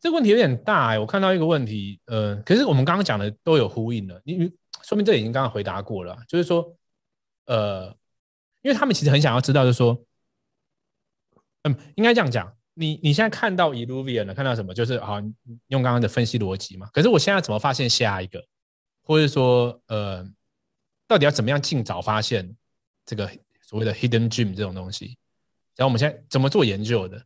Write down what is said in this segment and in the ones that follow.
这个问题有点大哎、我看到一个问题，呃，可是我们刚刚讲的都有呼应了，因为说明这已经刚刚回答过了，就是说，呃，因为他们其实很想要知道，就是说，嗯，应该这样讲，你你现在看到 Illuvian 了，看到什么？就是好用刚刚的分析逻辑嘛。可是我现在怎么发现下一个，或者说，呃，到底要怎么样尽早发现这个所谓的 hidden Dream 这种东西？然后我们现在怎么做研究的？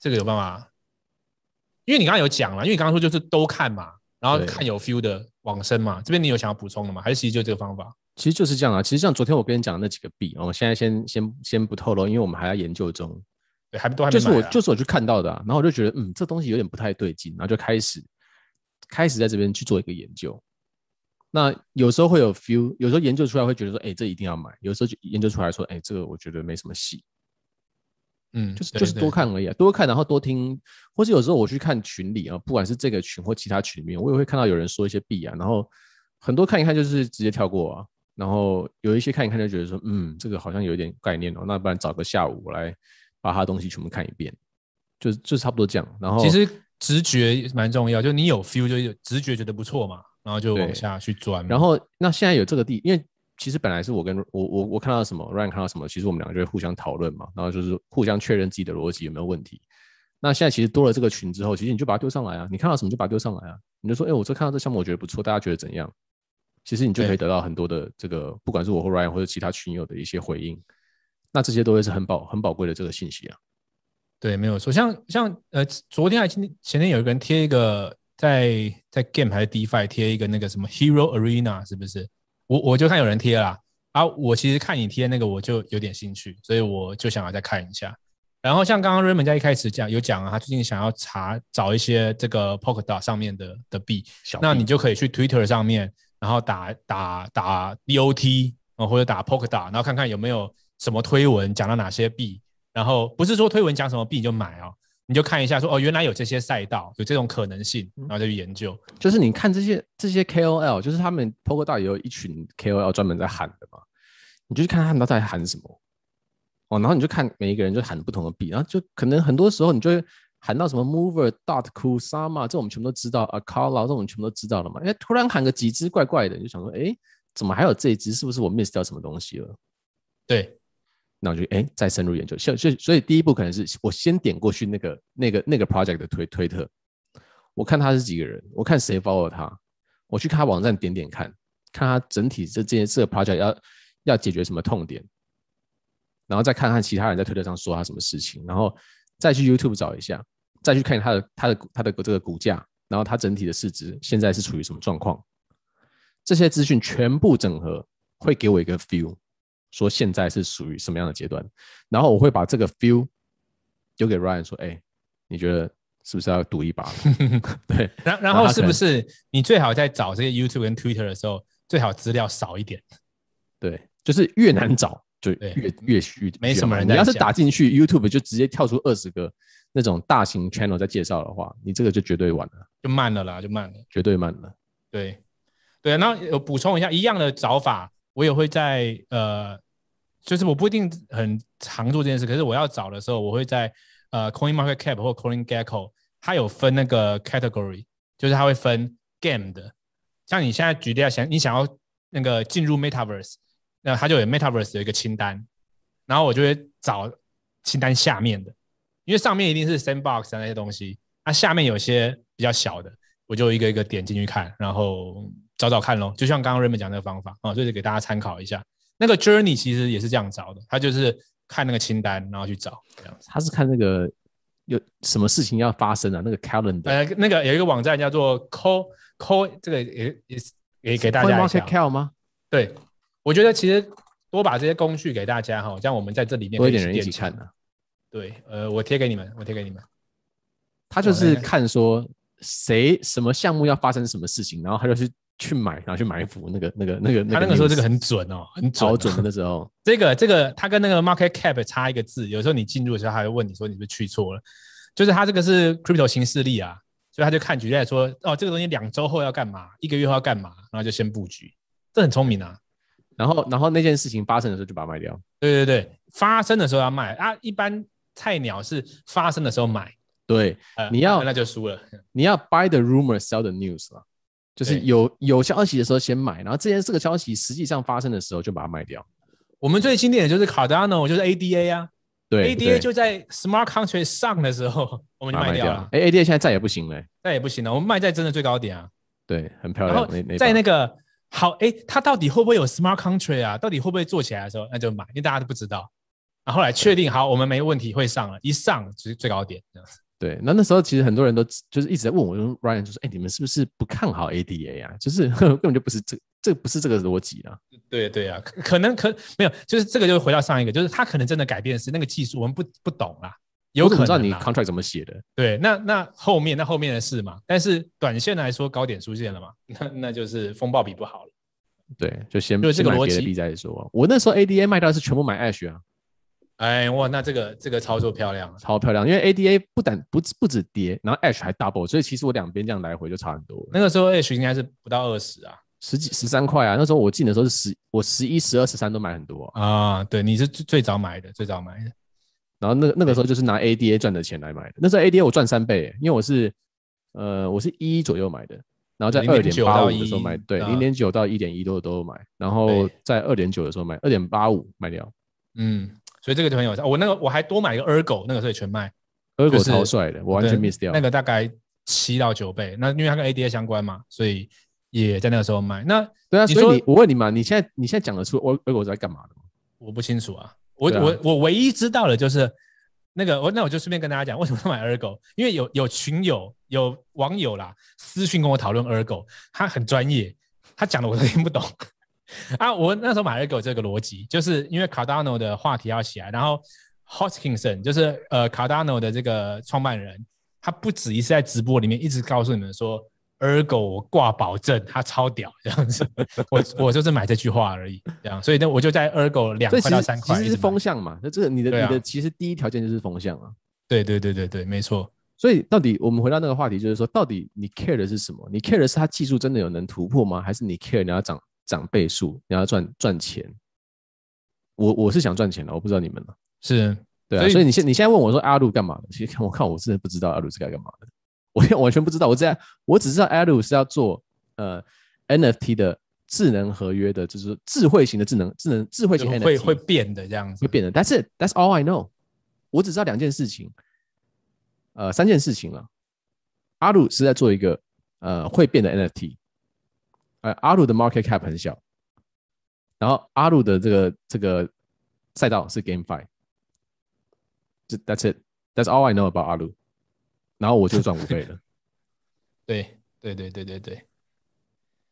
这个有办法？因为你刚刚有讲了，因为你刚刚说就是都看嘛，然后看有 feel 的往生嘛。这边你有想要补充的吗？还是其实就这个方法？其实就是这样啊。其实像昨天我跟你讲的那几个币，我们现在先先先不透露，因为我们还在研究中。对，还都还没就是我就是我去看到的啊，然后我就觉得嗯，这东西有点不太对劲，然后就开始开始在这边去做一个研究。那有时候会有 feel，有时候研究出来会觉得说，哎，这一定要买。有时候就研究出来说，哎，这个我觉得没什么戏。嗯，就是就是多看而已啊，多看，然后多听，或者有时候我去看群里啊，不管是这个群或其他群里面，我也会看到有人说一些币啊，然后很多看一看就是直接跳过啊，然后有一些看一看就觉得说，嗯，这个好像有点概念哦，那不然找个下午我来把他的东西全部看一遍，就就差不多这样。然后其实直觉蛮重要，就你有 feel 就有直觉觉得不错嘛，然后就往下去钻。然后那现在有这个地，因为。其实本来是我跟我我我看到什么，Ryan 看到什么，其实我们两个就会互相讨论嘛，然后就是互相确认自己的逻辑有没有问题。那现在其实多了这个群之后，其实你就把它丢上来啊，你看到什么就把它丢上来啊，你就说，哎，我这看到这项目我觉得不错，大家觉得怎样？其实你就可以得到很多的这个，不管是我或 Ryan 或者其他群友的一些回应。那这些都会是很宝很宝贵的这个信息啊。对，没有错。像像呃，昨天还前天前天有一个人贴一个在在 Game 还是 DeFi 贴一个那个什么 Hero Arena 是不是？我我就看有人贴啦，啊，我其实看你贴那个我就有点兴趣，所以我就想要再看一下。然后像刚刚 Raymond 在一开始讲有讲啊，他最近想要查找一些这个 Polkadot 上面的的币，那你就可以去 Twitter 上面，然后打打打 DOT 啊，或者打 Polkadot，然后看看有没有什么推文讲到哪些币，然后不是说推文讲什么币就买哦。你就看一下说，说哦，原来有这些赛道，有这种可能性，然后再去研究。就是你看这些这些 KOL，就是他们 Polkadot 也有一群 KOL 专门在喊的嘛。你就去看他们在喊什么哦，然后你就看每一个人就喊不同的币，然后就可能很多时候你就会喊到什么 Mover、Dot、Kusama，这我们全部都知道，Acala 这我们全部都知道了嘛。哎，突然喊个几只怪怪的，你就想说，哎，怎么还有这一只？是不是我 miss 掉什么东西了？对。那我就哎，再深入研究，所以所以第一步可能是我先点过去那个那个那个 project 的推推特，我看他是几个人，我看谁 follow 他，我去看他网站点点看，看他整体这这些这个 project 要要解决什么痛点，然后再看看其他人在推特上说他什么事情，然后再去 YouTube 找一下，再去看他的他的他的这个股价，然后他整体的市值现在是处于什么状况，这些资讯全部整合会给我一个 feel。说现在是属于什么样的阶段，然后我会把这个 feel 丢给 Ryan 说：“哎，你觉得是不是要赌一把？” 对，然然后是不是你最好在找这些 YouTube 跟 Twitter 的时候，最好资料少一点？对，就是越难找就越越越虚，没什么人。你要是打进去 YouTube 就直接跳出二十个那种大型 channel 在介绍的话，你这个就绝对晚了，就慢了啦，就慢了，绝对慢了。对对，那我补充一下，一样的找法，我也会在呃。就是我不一定很常做这件事，可是我要找的时候，我会在呃 Coin Market Cap 或 Coin Gecko，它有分那个 category，就是它会分 game 的。像你现在举例要想，你想要那个进入 Metaverse，那它就有 Metaverse 有一个清单，然后我就会找清单下面的，因为上面一定是 Sandbox 那些东西，那下面有些比较小的，我就一个一个点进去看，然后找找看咯。就像刚刚 Raymond 讲那个方法啊，就是给大家参考一下。那个 journey 其实也是这样找的，他就是看那个清单，然后去找这样子。他是看那个有什么事情要发生啊？那个 calendar，呃，那个有一个网站叫做 call call，这个也也也给大家一下。call 吗？对，我觉得其实多把这些工序给大家哈，这样我们在这里面多一点人一起看呢。对，呃，我贴给你们，我贴给你们。他就是看说谁什么项目要发生什么事情，然后他就去。去买，然后去埋伏那个、那个、那个、那个。他那个时候这个很准哦，很准、的那时候。这个、这个，他跟那个 market cap 差一个字。有时候你进入的时候，他会问你说你是不是去错了。就是他这个是 crypto 新势力啊，所以他就看举例来说，哦，这个东西两周后要干嘛，一个月后要干嘛，然后就先布局，这很聪明啊。然后，然后那件事情发生的时候就把它卖掉。对对对，发生的时候要卖啊。一般菜鸟是发生的时候买，对，呃你要那就输了。你要 buy the rumor, sell the news 嘛，就是有有消息的时候先买，然后这件这个消息实际上发生的时候就把它卖掉。我们最经典的就是 Cardano，就是 ADA 啊，对，ADA 就在 Smart Contract 上的时候我们就卖掉了。哎，ADA 现在再也不行了，再也不行了，我们卖在真的最高点啊。对，很漂亮。然后在那个好，哎，它到底会不会有 Smart Contract 啊？到底会不会做起来的时候，那就买，因为大家都不知道。然后后来确定好，我们没问题会上了，一上就是最高点这样子。对，那那时候其实很多人都就是一直在问我，说 Ryan 就说：“哎，你们是不是不看好 ADA 啊？就是 根本就不是这，这不是这个逻辑啊。”对对啊，可可能可没有，就是这个就回到上一个，就是他可能真的改变的是那个技术，我们不不懂啦。有可能知道你 contract 怎么写的？对，那那后面那后面的事嘛。但是短线来说，高点出现了嘛，那那就是风暴比不好了。对，就先就这个逻辑币再说。我那时候 ADA 卖掉是全部买 Ash 啊。哎哇，那这个这个操作漂亮，超漂亮。因为 ADA 不但不不止跌，然后 Ash 还 double，所以其实我两边这样来回就差很多。那个时候 Ash 应该是不到二十啊，十几十三块啊。那时候我进的时候是十，我十一、十二、十三都买很多啊，啊。对，你是最最早买的，最早买的。然后那那个时候就是拿 ADA 赚的钱来买的。那时候 ADA 我赚三倍，因为我是呃我是一左右买的，然后在二点八五的时候买，对，零点九到一点一都都有买，然后在二点九的时候买，二点八五卖掉。嗯。所以这个就很有效。我那个我还多买一个 Ergo，那个时候也全卖。Ergo 超帅的，我完全 miss 掉。那个大概七到九倍，那因为它跟 ADA 相关嘛，所以也在那个时候卖。那对啊，所以你我问你嘛，你现在你现在讲得出 Ergo 在干嘛的吗？我不清楚啊。我、啊、我我唯一知道的就是那个我那我就顺便跟大家讲，为什么要买 Ergo？因为有有群友有网友啦私讯跟我讨论 Ergo，他很专业，他讲的我都听不懂。啊，我那时候买了一个这个逻辑，就是因为 Cardano 的话题要起来，然后 Hoskinson 就是呃 Cardano 的这个创办人，他不止一次在直播里面一直告诉你们说，Ergo 我挂保证，他超屌这样子，我我就是买这句话而已，这样，所以呢我就在 Ergo 两块到三块，其实是风向嘛，那这个你的、啊、你的其实第一条件就是风向啊，对对对对对，没错，所以到底我们回到那个话题，就是说到底你 care 的是什么？你 care 的是它技术真的有能突破吗？还是你 care 你要涨？涨倍数，你要赚赚钱。我我是想赚钱的，我不知道你们呢。是对啊，所以，所以你现你现在问我说阿鲁干嘛的？其实我看我真的不知道阿鲁是该干嘛的，我完全不知道。我在我只知道阿鲁是要做呃 NFT 的智能合约的，就是智慧型的智能智能智慧型 NFT 会会变的这样子，会变的。但是 That's all I know。我只知道两件事情，呃，三件事情了。阿鲁是在做一个呃会变的 NFT。阿鲁的 market cap 很小，然后阿鲁的这个这个赛道是 GameFi，这 That's it，That's all I know about 阿鲁，然后我就赚五倍了。对对对对对对，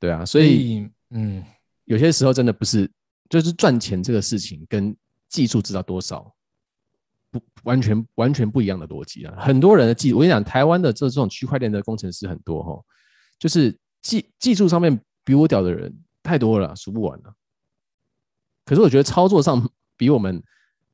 对啊，所以嗯，有些时候真的不是，就是赚钱这个事情跟技术知道多少不完全完全不一样的逻辑啊。很多人的技，我跟你讲，台湾的这这种区块链的工程师很多哈，就是技技术上面。比我屌的人太多了，数不完了。可是我觉得操作上比我们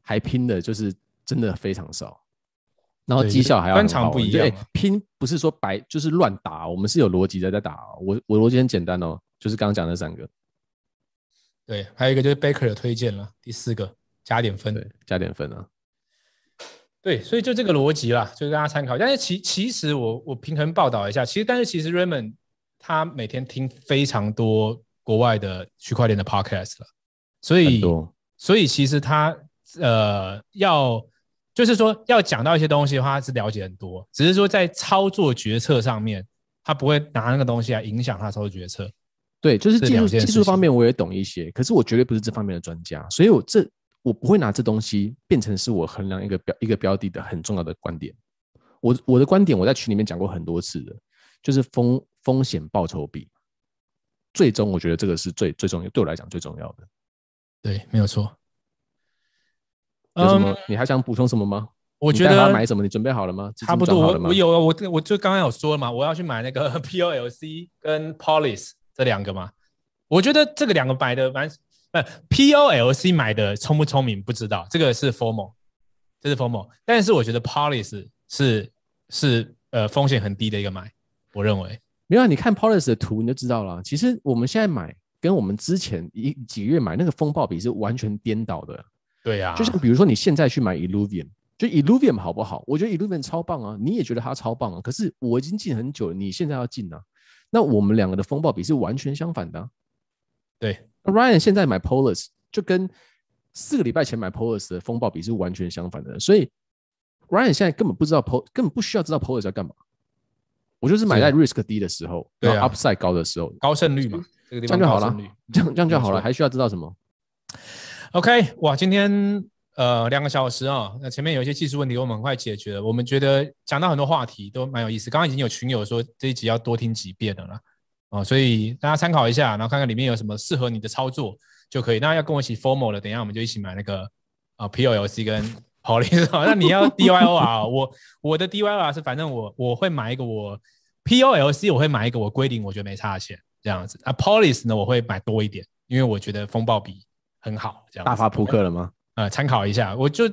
还拼的，就是真的非常少。然后绩效还要专长不一样。拼不是说白就是乱打，我们是有逻辑的在打。我我逻辑很简单哦，就是刚刚讲的三个。对，还有一个就是 Baker 的推荐了，第四个加点分，对，加点分啊。对，所以就这个逻辑啦，就跟大家参考。但是其其实我我平衡报道一下，其实但是其实 Raymond。他每天听非常多国外的区块链的 podcast 了，所以所以其实他呃要就是说要讲到一些东西的话，他是了解很多，只是说在操作决策上面，他不会拿那个东西来影响他操作决策。对，就是技术技术方面我也懂一些，可是我绝对不是这方面的专家，所以我这我不会拿这东西变成是我衡量一个标一个标的的很重要的观点。我我的观点我在群里面讲过很多次的，就是风。风险报酬比，最终我觉得这个是最最重要，对我来讲最重要的。对，没有错。有什么？嗯、你还想补充什么吗？我觉得买什么？你准备好了吗？差不多，我我有啊，我我就刚刚有说了嘛，我要去买那个 POLC 跟 Polis 这两个嘛。我觉得这个两个买的蛮，呃，POLC 买的聪不聪明不知道，这个是 formal，这是 formal。但是我觉得 Polis 是是呃风险很低的一个买，我认为。没有，你看 Polis 的图你就知道了。其实我们现在买跟我们之前一几个月买那个风暴比是完全颠倒的。对呀、啊，就像比如说你现在去买 Illuvium，就 Illuvium 好不好？我觉得 Illuvium 超棒啊，你也觉得它超棒啊。可是我已经进很久了，你现在要进啊？那我们两个的风暴比是完全相反的啊。对，Ryan 现在买 Polars 就跟四个礼拜前买 Polars 的风暴比是完全相反的，所以 Ryan 现在根本不知道 Pol，根本不需要知道 Polars 在干嘛。我就是买在 risk 低的时候，对啊，upside 高的时候，高胜率嘛，这个地方这样就好了，这样这样就好了，还需要知道什么？OK，哇，今天呃两个小时啊，那前面有一些技术问题，我们很快解决了。我们觉得讲到很多话题都蛮有意思，刚刚已经有群友说这一集要多听几遍的了哦，所以大家参考一下，然后看看里面有什么适合你的操作就可以。那要跟我一起 formal 的，等一下我们就一起买那个啊 POLC 跟。好嘞，那你要 DYOR，我我的 DYOR 是反正我我会买一个我 POLC，我会买一个我规定我觉得没差的钱这样子啊。Police 呢，我会买多一点，因为我觉得风暴比很好。这样大发扑克了吗？呃，参考一下，我就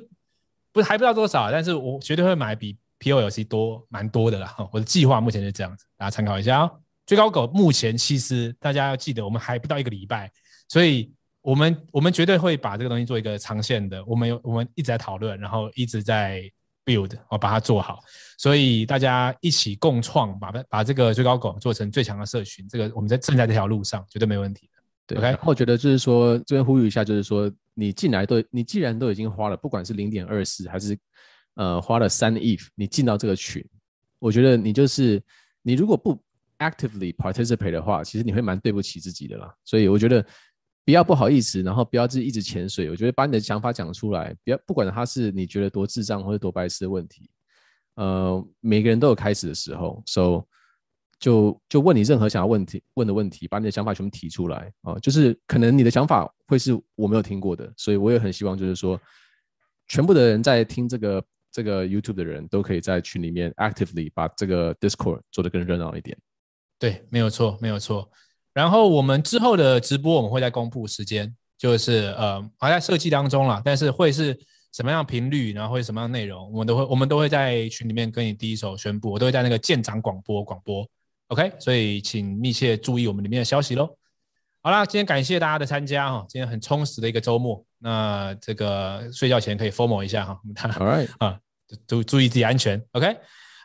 不还不知道多少，但是我绝对会买比 POLC 多蛮多的啦。我的计划目前是这样子，大家参考一下哦。最高狗目前其实大家要记得，我们还不到一个礼拜，所以。我们我们绝对会把这个东西做一个长线的，我们有我们一直在讨论，然后一直在 build，我把它做好，所以大家一起共创，把把这个最高狗做成最强的社群，这个我们在正在这条路上，绝对没问题的。对，OK，我觉得就是说这边呼吁一下，就是说你进来都你既然都已经花了，不管是零点二四还是呃花了三 ETH，你进到这个群，我觉得你就是你如果不 actively participate 的话，其实你会蛮对不起自己的啦。所以我觉得。不要不好意思，然后不要自己一直潜水。我觉得把你的想法讲出来，不要不管他是你觉得多智障或者多白痴的问题，呃，每个人都有开始的时候，so 就就问你任何想要问题问的问题，把你的想法全部提出来啊、就是可能你的想法会是我没有听过的，所以我也很希望就是说，全部的人在听这个这个 YouTube 的人都可以在群里面 actively 把这个 Discord 做得更热闹一点。对，没有错，没有错。然后我们之后的直播我们会再公布时间，就是呃还在设计当中啦，但是会是什么样频率，然后会什么样内容，我们都会我们都会在群里面跟你第一手宣布，我都会在那个舰长广播广播，OK，所以请密切注意我们里面的消息喽。好啦，今天感谢大家的参加哈，今天很充实的一个周末，那这个睡觉前可以 formal 一下哈，All right 啊，注注意自己安全，OK。